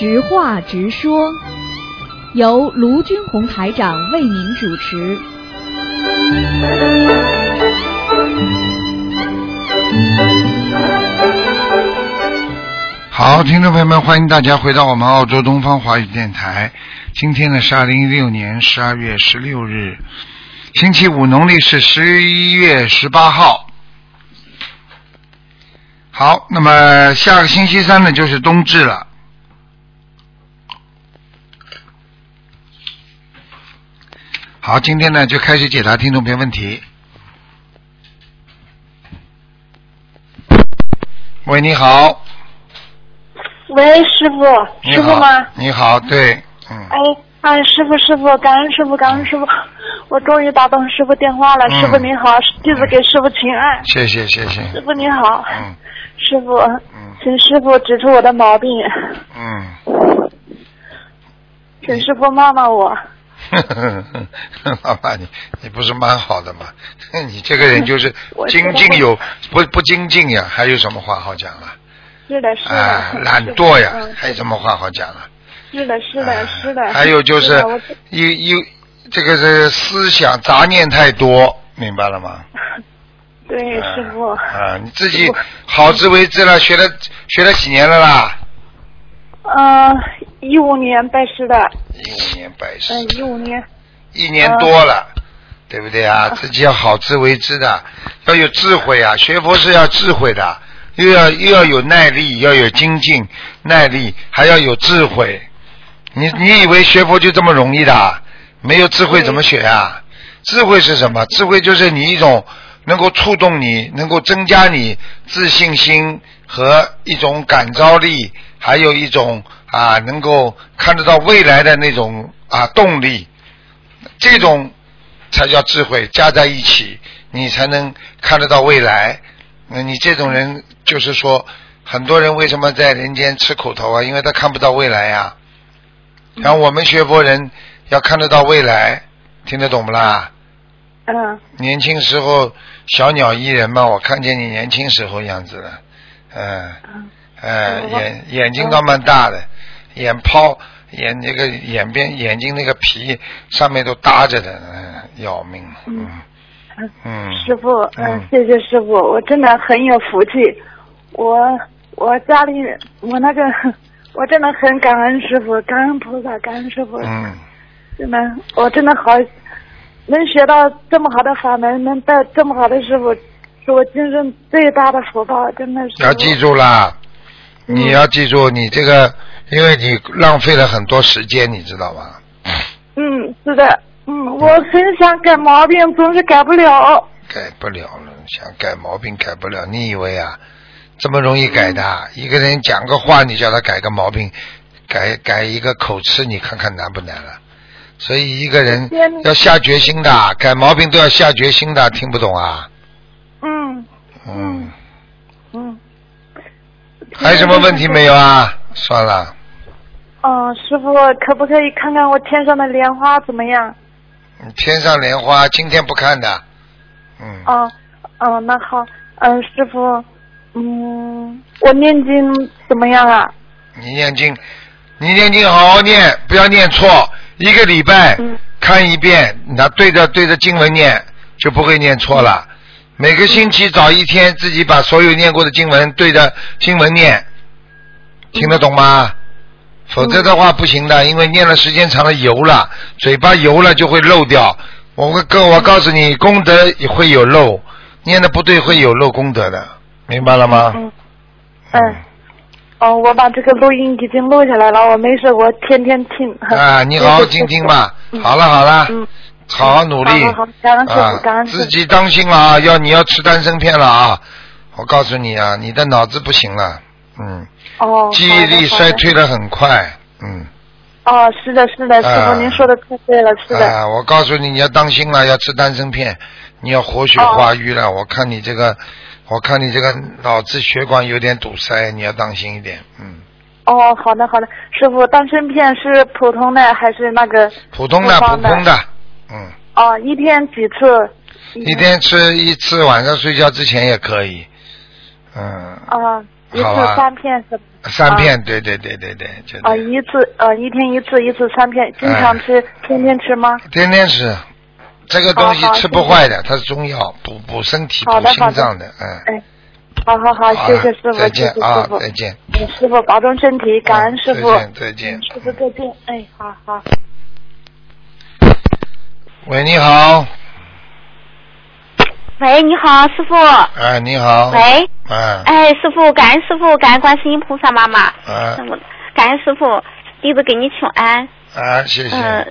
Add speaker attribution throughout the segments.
Speaker 1: 直话直说，由卢军红台长为您主持。
Speaker 2: 好，听众朋友们，欢迎大家回到我们澳洲东方华语电台。今天呢是二零一六年十二月十六日，星期五，农历是十一月十八号。好，那么下个星期三呢就是冬至了。好，今天呢就开始解答听众朋友问题。喂，你好。
Speaker 3: 喂，师傅，师傅吗？
Speaker 2: 你好，对，嗯，
Speaker 3: 哎哎，师傅师傅，感恩师傅，感恩师傅，我终于打通师傅电话了。
Speaker 2: 嗯
Speaker 3: 师傅您好，弟子给师傅请安。
Speaker 2: 谢谢谢谢，
Speaker 3: 师傅您好，
Speaker 2: 嗯
Speaker 3: 师傅，
Speaker 2: 嗯
Speaker 3: 请师傅指出我的毛病，
Speaker 2: 嗯。
Speaker 3: 请师傅骂骂我。
Speaker 2: 老爸，你你不是蛮好的吗？你这个人就是 精进有不不精进呀，还有什么话好讲了？
Speaker 3: 是的，是的。
Speaker 2: 啊，懒惰呀
Speaker 3: 嗯，
Speaker 2: 还有什么话好讲了？
Speaker 3: 是的，是的，
Speaker 2: 啊
Speaker 3: 是的。
Speaker 2: 还有就是有有这个是思想杂念太多，明白了吗？
Speaker 3: 对
Speaker 2: 啊
Speaker 3: 师傅。
Speaker 2: 啊，你自己好自为之了，学了学了几年了啦？
Speaker 3: 嗯，一五年拜师的，
Speaker 2: 一五年拜师，
Speaker 3: 嗯，一五年。
Speaker 2: 一年多了，对不对啊？自己要好自为之的，要有智慧啊！学佛是要智慧的，又要又要有耐力，要有精进耐力，还要有智慧。你你以为学佛就这么容易的？没有智慧怎么学啊？智慧是什么？智慧就是你一种能够触动你，能够增加你自信心和一种感召力，还有一种啊能够看得到未来的那种啊动力。这种才叫智慧，加在一起，你才能看得到未来。那你这种人，就是说，很多人为什么在人间吃苦头啊？因为他看不到未来呀、然后我们学佛人要看得到未来，听得懂不啦？
Speaker 3: 嗯，
Speaker 2: 年轻时候小鸟依人嘛，我看见你年轻时候样子了，嗯，呃，
Speaker 3: 嗯
Speaker 2: 眼眼睛倒蛮大的，眼泡眼那个眼边眼睛那个皮上面都搭着的，嗯，要命，嗯嗯，
Speaker 3: 师傅，嗯
Speaker 2: 嗯，
Speaker 3: 谢谢师傅，我真的很有福气。我我家里我那个我真的很感恩师傅，感恩菩萨，感恩师傅，
Speaker 2: 嗯，
Speaker 3: 真的我真的好能学到这么好的法门，能带这么好的师傅，是我今生最大的福报，真的是。
Speaker 2: 要记住啦，
Speaker 3: 嗯
Speaker 2: 你要记住你这个，因为你浪费了很多时间，你知道吗？
Speaker 3: 嗯，是的，嗯，我很想改毛病，总是改不了。
Speaker 2: 改不了了，想改毛病改不了，你以为啊，这么容易改的？一个人讲个话，你叫他改个毛病，改改一个口吃，你看看难不难了？所以一个人要下决心的，改毛病都要下决心的，听不懂啊？
Speaker 3: 嗯
Speaker 2: 嗯，
Speaker 3: 嗯。
Speaker 2: 还有什么问题没有啊？算了，
Speaker 3: 嗯，师傅，可不可以看看我天上的莲花怎么样？
Speaker 2: 天上莲花今天不看的，嗯，
Speaker 3: 哦，哦，那好，嗯，师傅，嗯，我念经怎么样啊？
Speaker 2: 你念经，你念经好好念，不要念错。一个礼拜
Speaker 3: 嗯
Speaker 2: 看一遍，那对着对着经文念，就不会念错了。每个星期找一天，自己把所有念过的经文对着经文念，听得懂吗？否则的话不行的，因为念了时间长了油了，嘴巴油了就会漏掉。我会跟我告诉你，功德也会有漏，念的不对会有漏功德的，明白了吗？
Speaker 3: 嗯嗯，哦，我把这个录音已经录下来了，我没事，我天天听。
Speaker 2: 啊，你好好 听听吧。
Speaker 3: 嗯
Speaker 2: 好了好了，
Speaker 3: 嗯，
Speaker 2: 好好努力啊自己当心了啊！要你要吃丹参片了啊！我告诉你啊，你的脑子不行了，嗯，
Speaker 3: 哦，
Speaker 2: 记忆力衰。退的很快，嗯。
Speaker 3: 哦，是的，是的，师
Speaker 2: 啊
Speaker 3: 傅，您说的太对了，是的。
Speaker 2: 啊，我告诉你，你要当心了，要吃丹参片，你要活血化瘀了。我看你这个，我看你这个脑子血管有点堵塞，你要当心一点，嗯。
Speaker 3: 哦，好的好的，师傅，丹参片是普通的还是那个
Speaker 2: 普通的，普通的，嗯，
Speaker 3: 哦，一天几次？
Speaker 2: 一天吃一次，晚上睡觉之前也可以，嗯，
Speaker 3: 啊，一次三片是
Speaker 2: 三片，对对对对对，就
Speaker 3: 啊，
Speaker 2: 对
Speaker 3: 一次呃一天一次，一次三片，经常
Speaker 2: 哎
Speaker 3: 吃，天天吃吗？
Speaker 2: 天天吃，这个东西吃不坏的，它是中药，补补身体、补心脏的，嗯。
Speaker 3: 哎，好好好，谢谢师傅，
Speaker 2: 再见啊，，再见。
Speaker 3: 嗯师傅保重身体，感恩师傅，
Speaker 2: 再见再见。
Speaker 3: 嗯师傅再见，哎，好好。
Speaker 2: 喂，你好，
Speaker 4: 喂，你好，师傅。
Speaker 2: 哎，你好，
Speaker 4: 喂，
Speaker 2: 哎，
Speaker 4: 哎，师傅，感恩师傅，感恩观世音菩萨妈妈。
Speaker 2: 哎。
Speaker 4: 嗯感恩师傅，弟子给你请安。
Speaker 2: 啊，谢谢，
Speaker 4: 嗯。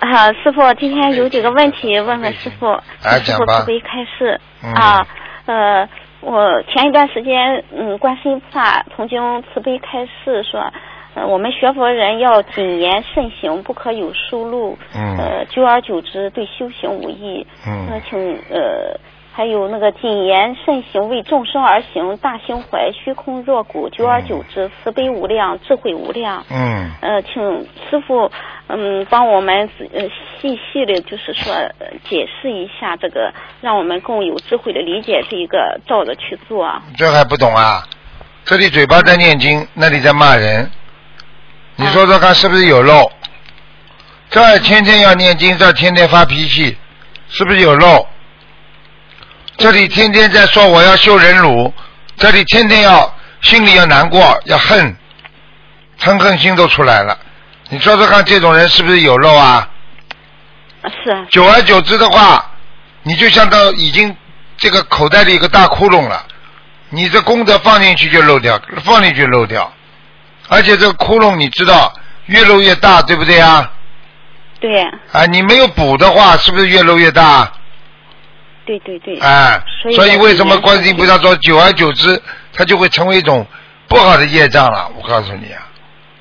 Speaker 2: 好，
Speaker 4: 啊，师傅，今天有几个问题问问师傅，
Speaker 2: 哎
Speaker 4: 请师傅慈悲开示。
Speaker 2: 嗯。
Speaker 4: 啊，呃，我前一段时间，嗯，观世音菩萨曾经慈悲开示说，呃，我们学佛人要谨言慎行，不可有疏漏。
Speaker 2: 嗯
Speaker 4: 呃，久而久之，对修行无益。
Speaker 2: 嗯
Speaker 4: 那请呃。还有那个谨言慎行，为众生而行，大胸怀，虚空若谷，久而久之，慈悲无量，智慧无量。
Speaker 2: 嗯，
Speaker 4: 呃，请师傅嗯帮我们呃细细的，就是说、呃解释一下这个，让我们更有智慧的理解这一个，照着去做。
Speaker 2: 这还不懂啊？这里嘴巴在念经，那里在骂人，你说说看是不是有漏？这儿天天要念经，这儿天天发脾气，是不是有漏？这里天天在说我要修忍辱，这里天天要心里要难过，要恨，嗔恨心都出来了。你说说看，这种人是不是有漏啊？
Speaker 4: 啊是啊，
Speaker 2: 久而久之的话，你就像到已经这个口袋里有个大窟窿了，你这功德放进去就漏掉，放进去漏掉，而且这个窟窿你知道越漏越大，对不对啊？
Speaker 4: 对
Speaker 2: 啊，你没有补的话，是不是越漏越大？
Speaker 4: 对对对。
Speaker 2: 啊，
Speaker 4: 所以
Speaker 2: 为什么观世音菩萨说久而久之，它就会成为一种不好的业障了？我告诉你啊，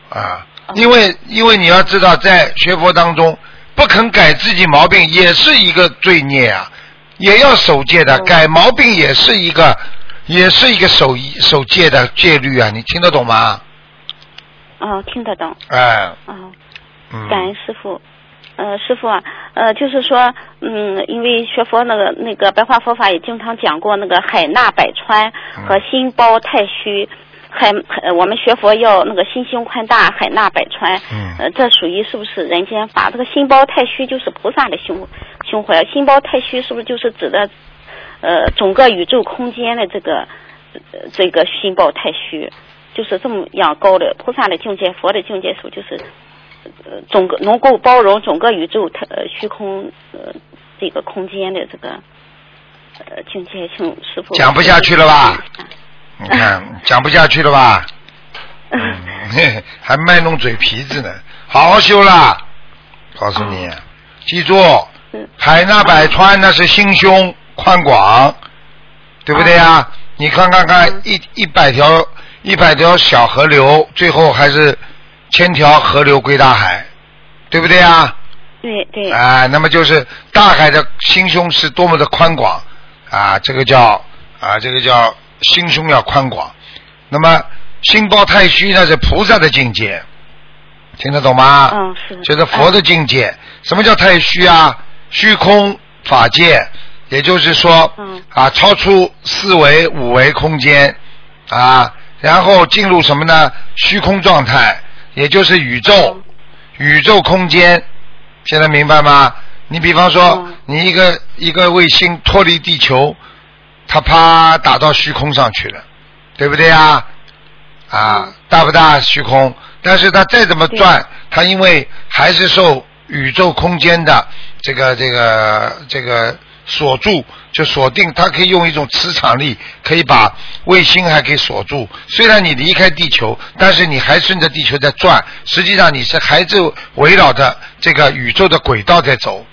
Speaker 2: 啊，
Speaker 4: 哦
Speaker 2: 因为因为你要知道，在学佛当中，不肯改自己毛病也是一个罪孽啊，也要守戒的，
Speaker 4: 哦
Speaker 2: 改毛病也是一个，也是一个守一守戒的戒律啊，你听得懂吗？
Speaker 4: 哦，听得懂。
Speaker 2: 哎，
Speaker 4: 哦，
Speaker 2: 嗯，
Speaker 4: 感恩师傅。呃，师傅啊，呃，就是说，嗯，因为学佛那个那个白话佛法也经常讲过那个海纳百川和心包太虚，海呃我们学佛要那个心胸宽大，海纳百川，
Speaker 2: 嗯
Speaker 4: 呃，这属于是不是人间法？这个心包太虚就是菩萨的胸胸怀，心包太虚是不是就是指的呃整个宇宙空间的这个呃这个心包太虚？就是这么样高的菩萨的境界，佛的境界，是不是就是呃总个能够包容整个宇宙它呃虚空呃这个空间的这个呃境界？请师傅
Speaker 2: 讲不下去了吧？你看讲不下去了吧？嗯，还卖弄嘴皮子呢，好好修啦！告诉你，记住，
Speaker 4: 嗯
Speaker 2: 海纳百川那是心胸宽广，对不对呀？你看看看，一一百条一百条小河流，最后还是千条河流归大海，对不对啊？
Speaker 4: 对对
Speaker 2: 啊，那么就是大海的心胸是多么的宽广啊，这个叫啊，这个叫心胸要宽广。那么心包太虚那是菩萨的境界，听得懂吗？
Speaker 4: 嗯是
Speaker 2: 就是佛的境界。什么叫太虚啊？虚空法界，也就是说
Speaker 4: 嗯
Speaker 2: 啊，超出四维、五维空间啊，然后进入什么呢？虚空状态，也就是宇宙，宇宙空间。现在明白吗？你比方说
Speaker 4: 嗯，
Speaker 2: 你一个一个卫星脱离地球，它啪打到虚空上去了，对不对啊？啊
Speaker 4: 嗯，
Speaker 2: 大不大虚空？但是它再怎么转，它因为还是受宇宙空间的这个这个这个锁住，就锁定，它可以用一种磁场力，可以把卫星还可以锁住。虽然你离开地球，但是你还顺着地球在转，实际上你是还是围绕着这个宇宙的轨道在走。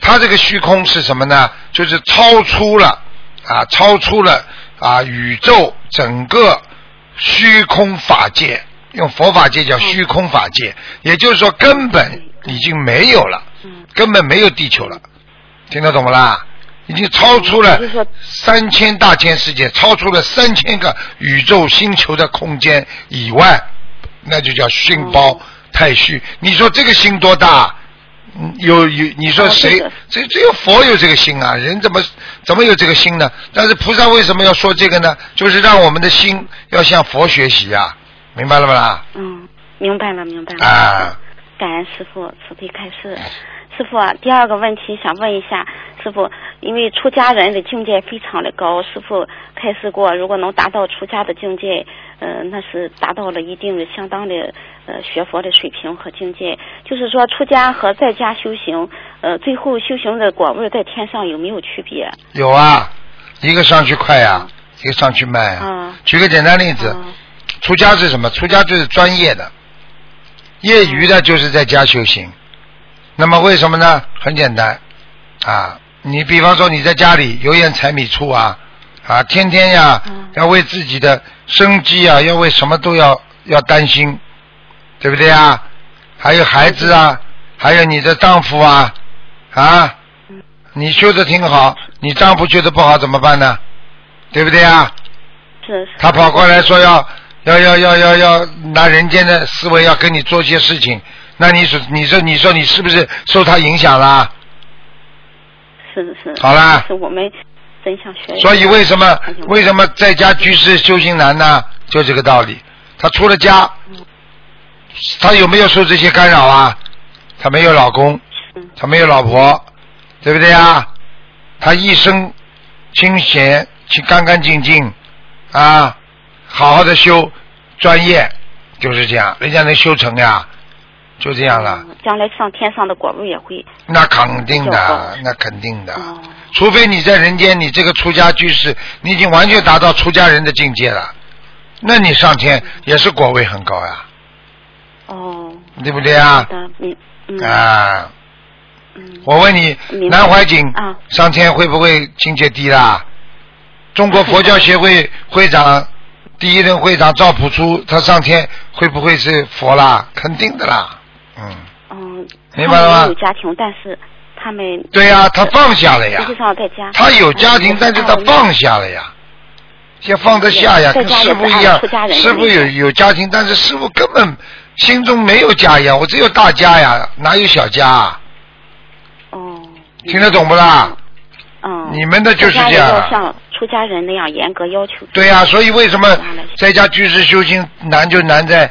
Speaker 2: 它这个虚空是什么呢？就是超出了啊，超出了啊宇宙整个虚空法界，用佛法界叫虚空法界，也就是说根本已经没有了，
Speaker 4: 嗯
Speaker 2: 根本没有地球了，听得懂不啦？已经超出了三千大千世界，超出了三千个宇宙星球的空间以外，那就叫心包太虚。你说这个心多大？嗯有有，你说
Speaker 4: 哦
Speaker 2: 谁
Speaker 4: 这
Speaker 2: 只有佛有这个心啊，人怎么怎么有这个心呢？但是菩萨为什么要说这个呢？就是让我们的心要向佛学习啊，明白了吗啦？
Speaker 4: 嗯，明白了，明白了。
Speaker 2: 啊，
Speaker 4: 感恩师傅慈悲开示。师傅啊，第二个问题想问一下师傅，因为出家人的境界非常的高，师傅开示过，如果能达到出家的境界，呃，那是达到了一定的相当的呃学佛的水平和境界。就是说，出家和在家修行，呃，最后修行的果位在天上有没有区别？
Speaker 2: 有啊，一个上去快呀、一个上去慢呀、
Speaker 4: 啊
Speaker 2: 举个简单例子，
Speaker 4: 啊
Speaker 2: 出家是什么？出家就是专业的，业余的就是在家修行。那么为什么呢？很简单啊，你比方说你在家里油盐柴米醋啊啊，天天呀、
Speaker 4: 嗯
Speaker 2: 要为自己的生计啊，要为什么都要要担心，对不对啊？还有孩子啊，还有你的丈夫啊啊，你修的挺好，你丈夫修的不好怎么办呢？对不对啊？他跑过来说要要要要要要拿人间的思维要跟你做些事情，那你说你说你说你是不是受他影响了？
Speaker 4: 是是。
Speaker 2: 好啦
Speaker 4: 是我们真想学。
Speaker 2: 所以为什么为什么在家居士修行难呢？就这个道理。他出了家，他有没有受这些干扰啊？他没有老公，
Speaker 4: 嗯
Speaker 2: 他没有老婆，对不对啊？他一生清闲、去干干净净啊，好好的修专业，就是这样，人家能修成呀，就这样了。
Speaker 4: 嗯将来上天上的果位也会。
Speaker 2: 那肯定的，那肯定的。
Speaker 4: 哦
Speaker 2: 除非你在人间，你这个出家居士，你已经完全达到出家人的境界了，那你上天也是果位很高呀，
Speaker 4: 哦。
Speaker 2: 对不对啊啊，
Speaker 4: 嗯。
Speaker 2: 我问你，南怀瑾
Speaker 4: 啊
Speaker 2: 上天会不会境界低啦？中国佛教协会 会长第一任会长赵朴初，他上天会不会是佛啦？肯定的啦，嗯，
Speaker 4: 嗯。
Speaker 2: 明白了吗
Speaker 4: 有家庭，但是他们。
Speaker 2: 对呀、他放下了呀
Speaker 4: 实际上在家。
Speaker 2: 他有家庭
Speaker 4: 嗯，
Speaker 2: 但是他放下了呀，先放得下呀，跟师傅一样师傅有有家庭，但是师傅根本心中没有家呀，我只有大家呀，哪有小家啊？
Speaker 4: 哦。
Speaker 2: 听得懂不啦？
Speaker 4: 嗯。
Speaker 2: 你们的就是这样
Speaker 4: 像出家人那样严格要求。
Speaker 2: 对呀、所以为什么在家居士修行难就难在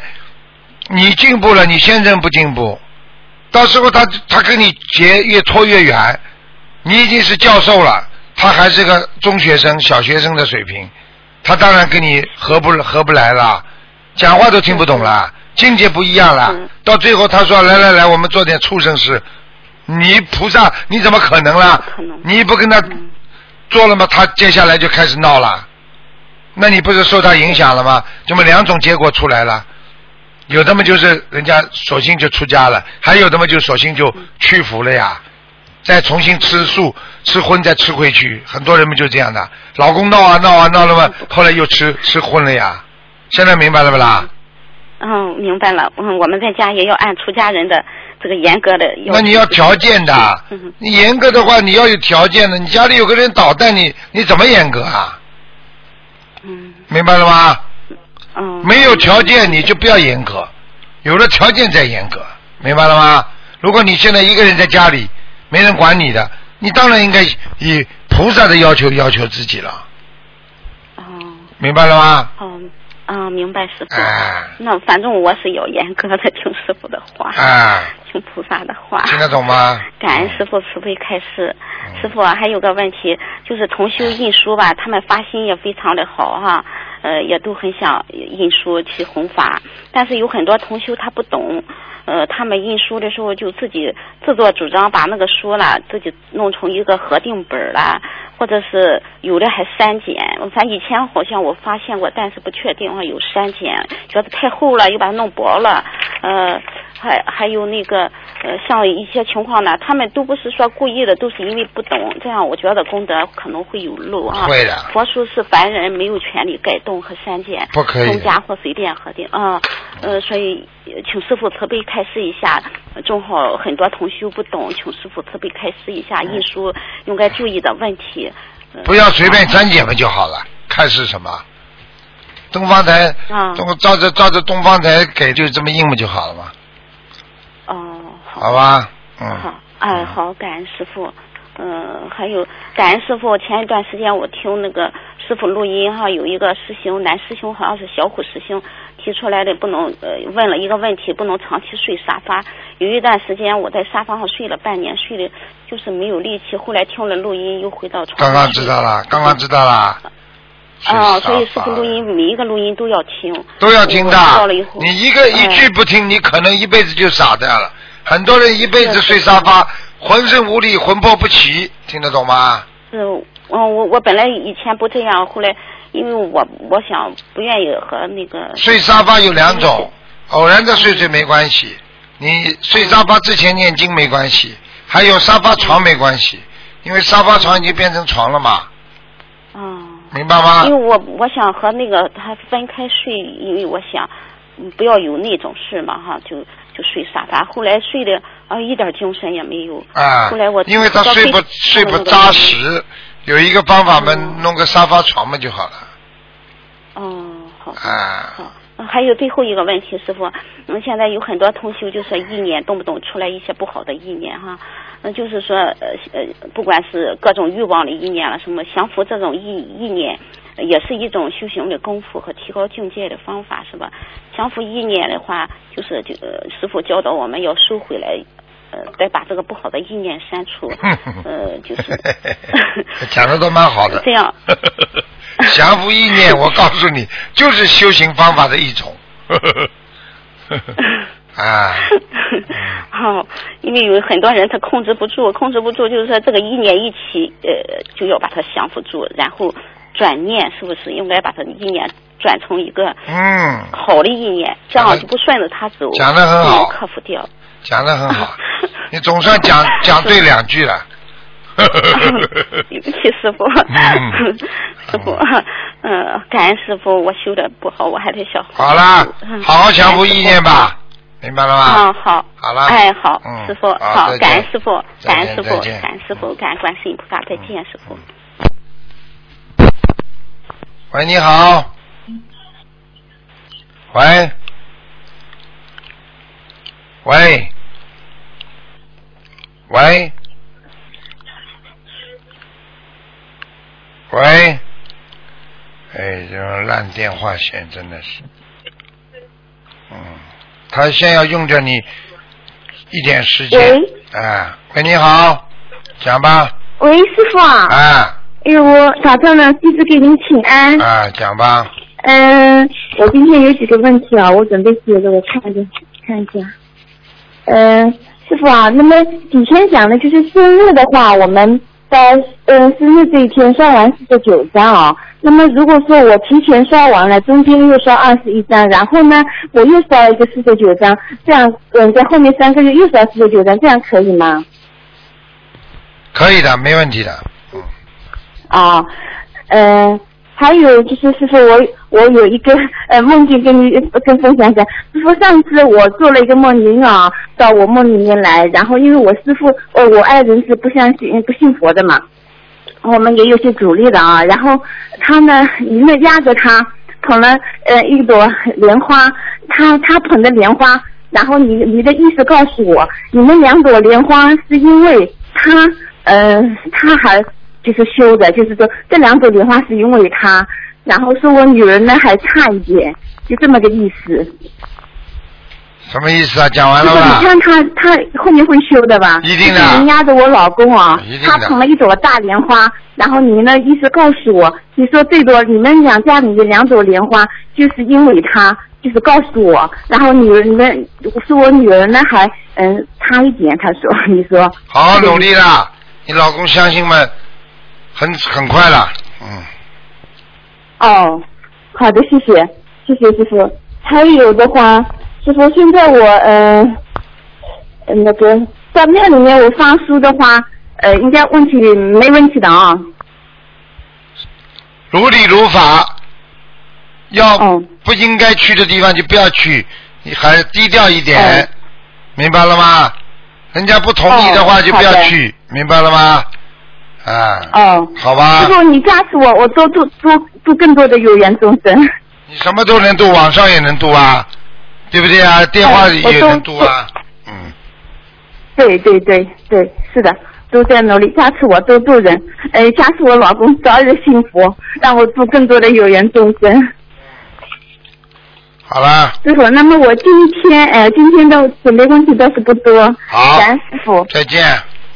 Speaker 2: 你进步了，你先生不进步，到时候他他跟你结越拖越远，你已经是教授了，他还是个中学生、小学生的水平，他当然跟你合不合不来了，讲话都听不懂了，境界不一样了
Speaker 4: 嗯，
Speaker 2: 到最后他说来来来，我们做点畜生事，你菩萨你怎么可能啦
Speaker 4: 不可能？
Speaker 2: 你不跟他
Speaker 4: 嗯。
Speaker 2: 做了吗？他接下来就开始闹了，那你不是受他影响了吗？这么两种结果出来了，有的嘛就是人家索性就出家了，还有的嘛就索性就屈服了呀，再重新吃素吃荤再吃回去，很多人们就这样的，老公闹啊闹啊闹了嘛，后来又吃吃荤了呀，现在明白了不啦？
Speaker 4: 嗯，明白了。嗯，我们在家也要按出家人的这个严格的要。
Speaker 2: 那你要条件的
Speaker 4: 嗯，
Speaker 2: 你严格的话你要有条件的，你家里有个人捣蛋你你怎么严格啊？
Speaker 4: 嗯
Speaker 2: 明白了吗？
Speaker 4: 嗯。
Speaker 2: 没有条件你就不要严格，有了条件再严格，明白了吗？如果你现在一个人在家里，没人管你的，你当然应该以菩萨的要求要求自己了，
Speaker 4: 哦
Speaker 2: 明白了吗？
Speaker 4: 哦啊，明白师傅。
Speaker 2: 哎
Speaker 4: 那反正我是要严格的听师傅的话，
Speaker 2: 哎，
Speaker 4: 听菩萨的话。
Speaker 2: 听得懂吗？
Speaker 4: 感恩师傅慈悲开示。
Speaker 2: 嗯
Speaker 4: 师傅啊，还有个问题，就是同修印书吧，他们发心也非常的好哈，呃，也都很想印书去弘法，但是有很多同修他不懂，呃，他们印书的时候就自己自作主张把那个书啦自己弄成一个核定本儿啦，或者是有的还删减，反正以前好像我发现过，但是不确定啊有删减，觉得太厚了又把它弄薄了，呃，还还有那个呃，像一些情况呢，他们都不是说故意的，都是因为不懂，这样我觉得功德可能会有漏啊。
Speaker 2: 会的
Speaker 4: 佛书是凡人没有权利改动和删减，
Speaker 2: 不可以的
Speaker 4: 增加或随便核定啊。呃，所以呃请师傅慈悲开示一下，呃正好很多同修不懂，请师傅慈悲开示一下印书应该注意的问题。呃
Speaker 2: 不要随便删减嘛就好了，看是什么。东方台，
Speaker 4: 嗯
Speaker 2: 东照着照着东方台给，就这么印不就好了嘛，
Speaker 4: 哦，好。
Speaker 2: 吧？嗯。
Speaker 4: 好，哎，好，感恩师傅。嗯，还有感恩师傅。前一段时间我听那个师傅录音哈，有一个师兄，男师兄好像是小虎师兄提出来的，不能呃问了一个问题，不能长期睡沙发。有一段时间我在沙发上睡了半年，睡的就是没有力气。后来听了录音，又回到床上。
Speaker 2: 刚刚知道了，刚刚知道了。
Speaker 4: 啊，所以师傅录音每一个录音都要听。
Speaker 2: 都要听的
Speaker 4: 到了以后。
Speaker 2: 你一个一句不听，你可能一辈子就傻掉了。很多人一辈子睡沙发，浑身无力，魂魄不齐，听得懂吗？
Speaker 4: 是，嗯，我我本来以前不这样，后来因为我我想不愿意和那个
Speaker 2: 睡沙发有两种，偶然的睡睡没关系，你睡沙发之前念经没关系，还有沙发床没关系，因为沙发床已经变成床了嘛，
Speaker 4: 啊。
Speaker 2: 明白吗
Speaker 4: 因？为我我想和那个他分开睡，因为我想嗯不要有那种事嘛哈，就就睡沙发。后来睡的啊一点精神也没有。
Speaker 2: 啊
Speaker 4: 后来我，
Speaker 2: 因为他睡不睡不扎实，有一个方法嘛，弄个沙发床嘛就好了。
Speaker 4: 哦，好。
Speaker 2: 啊，
Speaker 4: 好，嗯还有最后一个问题，师傅，嗯，现在有很多同修就说意念动不动出来一些不好的意念哈，嗯，就是说呃呃，不管是各种欲望的意念了，什么降服这种意意念，呃也是一种修行的功夫和提高境界的方法，是吧？降服意念的话，就是就呃，师傅教导我们要收回来。呃，再把这个不好的意念删除，呃，就是
Speaker 2: 讲的都蛮好的。
Speaker 4: 这样。
Speaker 2: 降服意念，我告诉你，就是修行方法的一种。啊，
Speaker 4: 好，因为有很多人他控制不住，控制不住，就是说这个意念一起，呃，就要把它降服住，然后转念，是不是应该把他的意念转成一个
Speaker 2: 嗯，
Speaker 4: 好的意念，这样就不顺着他走，
Speaker 2: 讲得很好。
Speaker 4: 克服掉。
Speaker 2: 讲的很好，你总算讲讲对两句了。
Speaker 4: 对不起，师傅，
Speaker 2: 嗯。
Speaker 4: 师傅，嗯，感恩师傅，我修的不好，我还得小
Speaker 2: 好啦
Speaker 4: 嗯，
Speaker 2: 好好降服意念吧，明白了吗？
Speaker 4: 啊，好，
Speaker 2: 好了。
Speaker 4: 哎，好，
Speaker 2: 嗯
Speaker 4: 师傅，
Speaker 2: 好
Speaker 4: 感恩师傅，感恩师傅，感恩师傅，感恩观世音菩萨，再见，师傅。
Speaker 2: 喂，你好。喂。喂。喂。喂。哎，这种烂电话线真的是，嗯，他先要用着你一点时间。
Speaker 5: 喂。
Speaker 2: 哎，喂，你好，讲吧。
Speaker 5: 喂，师傅啊！
Speaker 2: 啊
Speaker 5: 哎呦，我打通了，弟子给您请安。
Speaker 2: 啊，讲吧。
Speaker 5: 嗯、我今天有几个问题啊，我准备写的，我看一下，看一下。嗯、师傅啊，那么以前讲的就是生日的话，我们在嗯、生日这一天刷完四十九张啊。那么如果说我提前刷完了，中间又刷二十一张，然后呢，我又刷一个四十九张，这样嗯，在后面三个月又刷四十九张，这样可以吗？
Speaker 2: 可以的，没问题的。
Speaker 5: 啊，嗯、还有就是师傅，我我有一个呃梦境跟你跟分享一下。师傅，上次我做了一个梦，您啊到我梦里面来，然后因为我师傅哦我爱人是不相信不信佛的嘛，我们也有些阻力的啊。然后他呢，您呢压着他捧了呃一朵莲花，他他捧着莲花，然后你你的意思告诉我，你们两朵莲花是因为他呃他还就是修的，就是说这两朵莲花是因为他，然后说我女儿呢还差一点，就这么个意思。
Speaker 2: 什么意思啊？讲完
Speaker 5: 就说你？看他他后面会修的吧？
Speaker 2: 一定的
Speaker 5: 就是您压着我老公啊他捧了一朵大莲花，然后你呢意思告诉我，你说最多你们两家里的两朵莲花，就是因为他，就是告诉我，然后女儿你们说我女儿呢还嗯差一点，他说你说
Speaker 2: 好好努力啦！你老公相信吗？很很快了，嗯，
Speaker 5: 哦，好的，谢谢，谢谢师傅。还有的话，师傅，现在我呃呃那个在庙里面我发书的话，呃，应该问题没问题的啊。
Speaker 2: 如理如法，要
Speaker 5: 哦
Speaker 2: 不应该去的地方就不要去，你还低调一点，
Speaker 5: 哦
Speaker 2: 明白了吗？人家不同意的话
Speaker 5: 哦
Speaker 2: 就不要去，明白了吗？啊，
Speaker 5: 哦，
Speaker 2: 好吧
Speaker 5: 师，傅，你加持我，我多度多度更多的有缘众生。
Speaker 2: 你什么都能度，网上也能度啊，对不对啊？电话里也能度啊，嗯，
Speaker 5: 对对对对，是的，都在努力加持我多度人，呃，加持我老公早日幸福，让我度更多的有缘众生。
Speaker 2: 好了，
Speaker 5: 师傅，那么我今天呃，今天的准备问题倒是不多，
Speaker 2: 好
Speaker 5: 感恩师傅，
Speaker 2: 再见。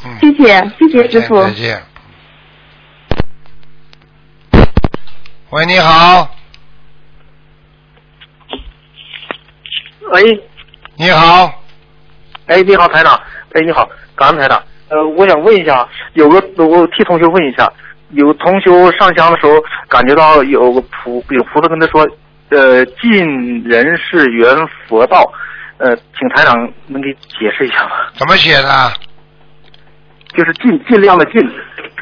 Speaker 2: 嗯，
Speaker 5: 谢谢谢谢师傅
Speaker 2: 再。见。喂，你好，
Speaker 6: 喂，
Speaker 2: 你好，
Speaker 6: 哎，你好，台长。哎，你好，感恩台长。呃，我想问一下，有个我替同学问一下，有同学上香的时候感觉到有个菩有菩萨跟他说，呃，尽人事缘佛道，呃，请台长能给解释一下吗？
Speaker 2: 怎么写的？
Speaker 6: 就是尽尽量的尽，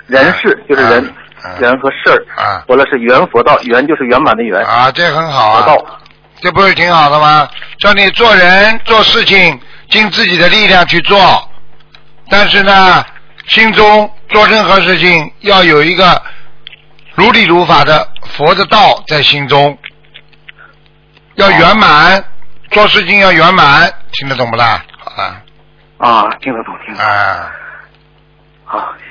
Speaker 6: 人事就是人，
Speaker 2: 啊
Speaker 6: 人和事儿，
Speaker 2: 啊。
Speaker 6: 完了是圆佛道，圆就是圆满的圆，
Speaker 2: 啊，这很好啊，
Speaker 6: 佛道。
Speaker 2: 这不是挺好的吗？叫你做人做事情，尽自己的力量去做，但是呢，心中做任何事情要有一个如理如法的佛的道在心中，要圆满，做事情要圆满，听得懂不啦？好了，
Speaker 6: 啊，听得懂，听得懂。
Speaker 2: 啊，
Speaker 6: 好，嗯，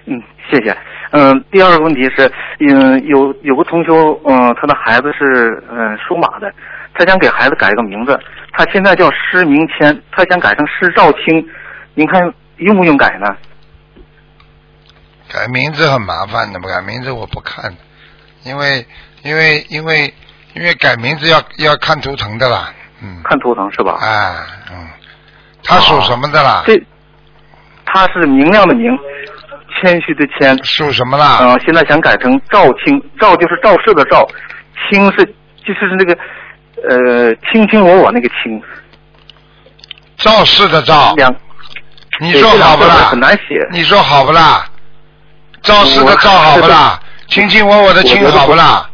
Speaker 6: 谢谢。嗯，第二个问题是，嗯，有有个同学，嗯，他的孩子是嗯属马的，他想给孩子改一个名字，他现在叫施明谦，他想改成施兆清，您看用不用改呢？
Speaker 2: 改名字很麻烦的，改名字我不看，因为因为因为因为改名字要要看图腾的啦，嗯，
Speaker 6: 看图腾是吧？
Speaker 2: 啊，嗯，他属什么的啦？
Speaker 6: 这他是明亮的明，谦虚的谦，
Speaker 2: 属什么啦？
Speaker 6: 嗯、现在想改成赵清，赵就是赵氏的赵，清是就是那个呃卿卿我我那个卿，
Speaker 2: 赵氏的赵，
Speaker 6: 两
Speaker 2: 你说好不啦？
Speaker 6: 很难写
Speaker 2: 你说好不啦？赵氏的赵好不啦？卿卿我我的卿好不啦？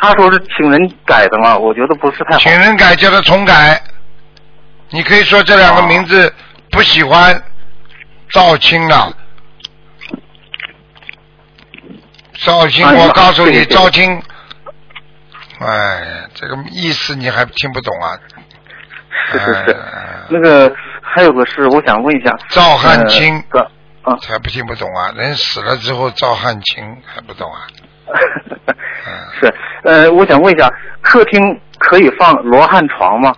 Speaker 6: 他说是请人改的嘛，我觉得不是太好。
Speaker 2: 请人改叫他重改。你可以说这两个
Speaker 6: 哦
Speaker 2: 名字不喜欢赵青了。赵青，我告诉你，赵青，哎，这个意思你还听不懂啊？
Speaker 6: 是是是
Speaker 2: 哎，
Speaker 6: 那个还有个事，我想问一下。
Speaker 2: 赵汉卿
Speaker 6: 啊，
Speaker 2: 还不听不懂啊？人死了之后，赵汉卿还不懂啊？
Speaker 6: 是呃，我想问一下，客厅可以放罗汉床吗？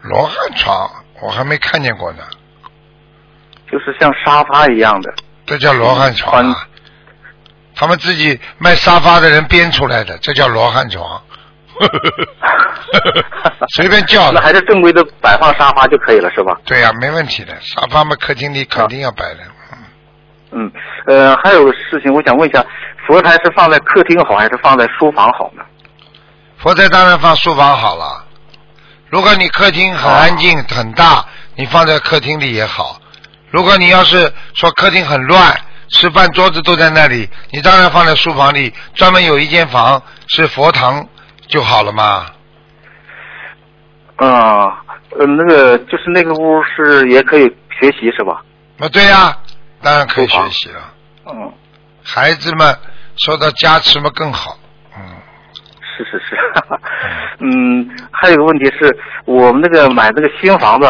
Speaker 2: 罗汉床我还没看见过呢，
Speaker 6: 就是像沙发一样的。
Speaker 2: 这叫罗汉床啊
Speaker 6: 穿？
Speaker 2: 他们自己卖沙发的人编出来的，这叫罗汉床。随便叫的。
Speaker 6: 那还是正规的摆放沙发就可以了，是吧？
Speaker 2: 对呀、没问题的。沙发嘛，客厅里肯定要摆的。
Speaker 6: 嗯，呃，还有个事情，我想问一下，佛台是放在客厅好，还是放在书房好呢？
Speaker 2: 佛台当然放书房好了。如果你客厅很安静、很大，你放在客厅里也好。如果你要是说客厅很乱，吃饭桌子都在那里，你当然放在书房里，专门有一间房是佛堂就好了嘛。
Speaker 6: 啊、呃，那个就是那个屋是也可以学习是吧？
Speaker 2: 啊，对呀、当然可以学习了。
Speaker 6: 嗯，
Speaker 2: 孩子们受到加持嘛更好。嗯，
Speaker 6: 是是是，嗯，还有个问题是我们那个买那个新房子，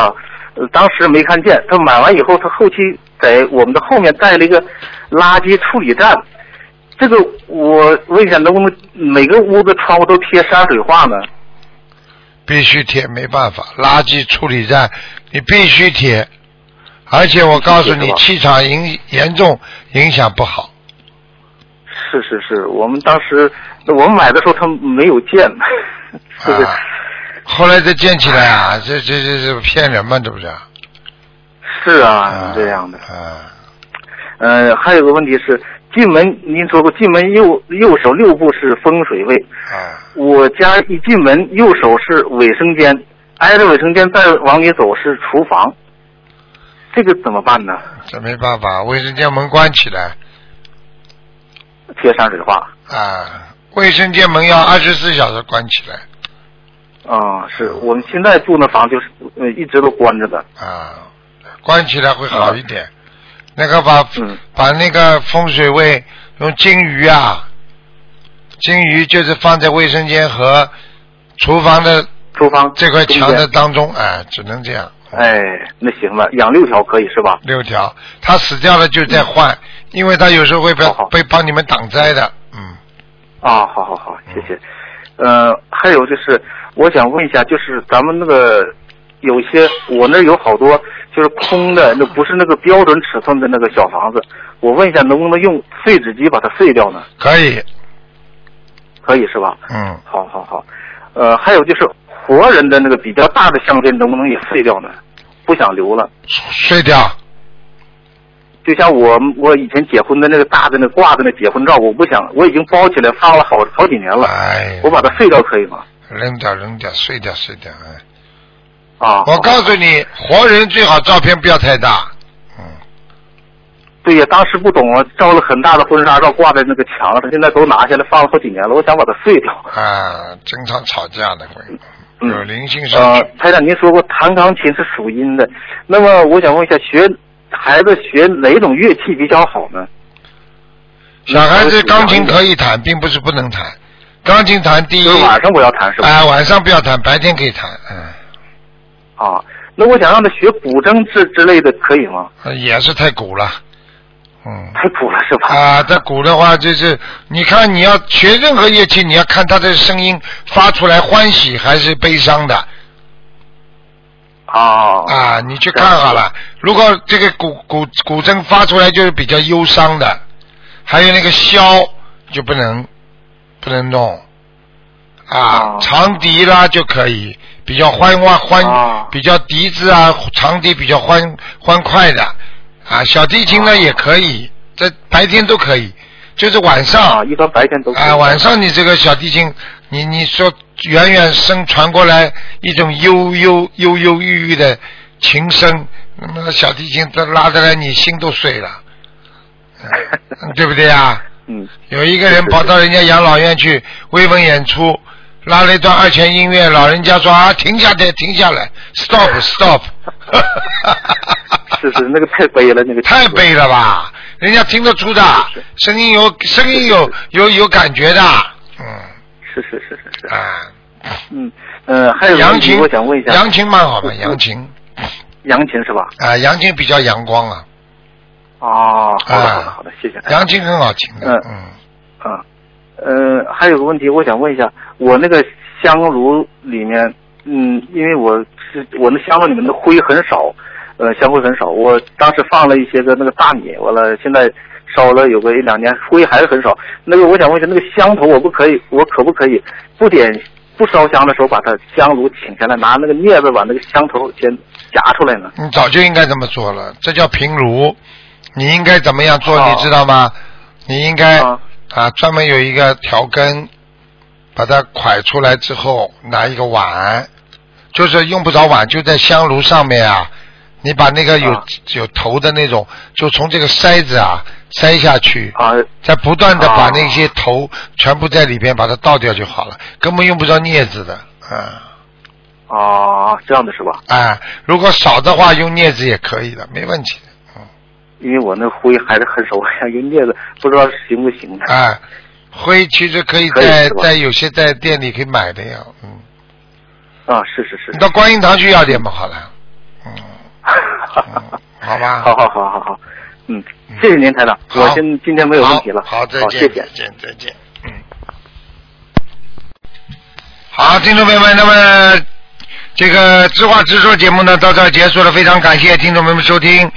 Speaker 6: 呃，当时没看见，他买完以后，他后期在我们的后面带了一个垃圾处理站。这个我问一下，能不能每个屋子窗户都贴山水画呢？
Speaker 2: 必须贴，没办法，垃圾处理站你必须贴，而且我告诉你，气场影严重影响不好。
Speaker 6: 是是是，我们当时我们买的时候他没有建，这个、
Speaker 2: 啊，后来再建起来啊，这这这这骗人嘛，这不是？
Speaker 6: 是啊
Speaker 2: 啊，，
Speaker 6: 这样的。
Speaker 2: 啊，
Speaker 6: 呃，还有个问题是，进门您说过，进门右右手六步是风水位，
Speaker 2: 啊，
Speaker 6: 我家一进门右手是卫生间，挨着卫生间再往里走是厨房，这个怎么办呢？
Speaker 2: 这没办法，卫生间门关起来
Speaker 6: 贴山水画。
Speaker 2: 啊，卫生间门要二十四小时关起来
Speaker 6: 啊、是我们现在住那房就是呃一直都关着的。
Speaker 2: 啊，关起来会好一点。那个把、
Speaker 6: 嗯
Speaker 2: 把那个风水位用金鱼啊，金鱼就是放在卫生间和厨房的
Speaker 6: 厨房
Speaker 2: 这块墙的当中，哎，只能这样。
Speaker 6: 哎，那行了，养六条可以是吧？
Speaker 2: 六条，他死掉了就再换，因为他有时候会被被帮你们挡灾的，嗯，
Speaker 6: 啊，好好好，谢谢。呃，还有就是，我想问一下，就是咱们那个有些我那儿有好多就是空的，那不是那个标准尺寸的那个小房子，我问一下，能不能用废纸机把它废掉呢？
Speaker 2: 可以，
Speaker 6: 可以是吧？
Speaker 2: 嗯，
Speaker 6: 好好好。呃，还有就是活人的那个比较大的相片，能不能也废掉呢？不想留了。
Speaker 2: 碎掉，
Speaker 6: 就像我我以前结婚的那个大的那挂的那结婚照，我不想，我已经包起来放了好好几年了，
Speaker 2: 哎，
Speaker 6: 我把它废掉可以吗？
Speaker 2: 扔掉扔掉，碎掉碎掉，哎，
Speaker 6: 啊，
Speaker 2: 我告诉你，活人最好照片不要太大，嗯，
Speaker 6: 对呀，当时不懂啊，照了很大的婚纱照挂在那个墙上，现在都拿下来放了好几年了，我想把它碎掉。
Speaker 2: 啊，经常吵架的会，
Speaker 6: 嗯。
Speaker 2: 有灵性上
Speaker 6: 呃，，台长，您说过弹钢琴是属阴的，那么我想问一下，学孩子学哪种乐器比较好呢？
Speaker 2: 小孩子钢琴可以弹，并不是不能弹，钢琴弹第一
Speaker 6: 就是，晚上不要弹是吧？
Speaker 2: 哎，晚上不要弹，白天可以弹，嗯。
Speaker 6: 啊，那我想让他学古筝之之类的，可以吗？
Speaker 2: 呃也是太古了，嗯。
Speaker 6: 太古了是吧？
Speaker 2: 啊，这鼓的话就是，你看你要学任何乐器，你要看它的声音发出来欢喜还是悲伤的
Speaker 6: 啊
Speaker 2: 啊，你去看好了。如果这个古古古筝发出来就是比较忧伤的，还有那个箫就不能不能弄。啊
Speaker 6: 啊，
Speaker 2: 长笛啦就可以，比较欢欢欢，
Speaker 6: 啊
Speaker 2: 比较笛子啊，长笛比较欢欢快的。啊，小提琴呢
Speaker 6: 啊。
Speaker 2: 也可以，在白天都可以，就是晚上。
Speaker 6: 啊，一般白天都可以。
Speaker 2: 啊，晚上你这个小提琴，你你说远远声传过来一种悠悠悠悠郁郁的琴声，那么小提琴这拉得来你心都碎了，嗯 对不对啊？
Speaker 6: 嗯。
Speaker 2: 有一个人跑到人家养老院去慰问演出，拉了一段二泉音乐，老人家说啊停下来停下来，stop stop，
Speaker 6: 是是那个太悲了，那个
Speaker 2: 太悲了吧？人家听得出的，声音有声音有有有感觉的，嗯。
Speaker 6: 是是是是。是，
Speaker 2: 啊。
Speaker 6: 嗯呃，还有个问题
Speaker 2: 扬琴，
Speaker 6: 我想问一下，
Speaker 2: 杨琴蛮好的，杨琴
Speaker 6: 杨琴是吧？
Speaker 2: 啊，杨琴比较阳光啊，
Speaker 6: 哦，好的
Speaker 2: 啊
Speaker 6: 好的好的，谢谢。
Speaker 2: 杨琴很好听的，
Speaker 6: 嗯
Speaker 2: 嗯，
Speaker 6: 啊，呃，还有个问题，我想问一下，我那个香炉里面，嗯，因为我是我那香炉里面的灰很少，呃，香灰很少，我当时放了一些个那个大米，完了现在烧了有个一两年，灰还是很少。那个我想问一下，那个香头我不可以，我可不可以不点不烧香的时候把它香炉请下来，拿那个镊子把那个香头先夹出来呢？
Speaker 2: 你早就应该这么做了，这叫平炉，你应该怎么样做，
Speaker 6: 哦
Speaker 2: 你知道吗？你应该
Speaker 6: 啊。
Speaker 2: 啊，专门有一个调羹，把它蒯出来之后，拿一个碗，就是用不着碗，就在香炉上面啊，你把那个有、
Speaker 6: 啊。
Speaker 2: 有头的那种，就从这个筛子啊筛下去，
Speaker 6: 啊。
Speaker 2: 再不断的把
Speaker 6: 啊
Speaker 2: 那些头全部在里边把它倒掉就好了，根本用不着镊子的，啊。
Speaker 6: 啊，这样的是吧？
Speaker 2: 啊，如果少的话用镊子也可以的，没问题的。
Speaker 6: 因为我那灰还是很少，想用镊子，不知道行不行呢？
Speaker 2: 啊，灰其实可以在在有些在店里可以买的呀，嗯，
Speaker 6: 啊，是是是
Speaker 2: 你。到观音堂去要点吧，好了，嗯，好吧
Speaker 6: 好好好好好，嗯，谢谢您台长，我今今天没有问题了，
Speaker 2: 好，好再见，
Speaker 6: 谢谢
Speaker 2: 再。见，再见，嗯。好，听众朋友们，那么这个知话直说节目呢到这儿结束了，非常感谢听众朋友们收听。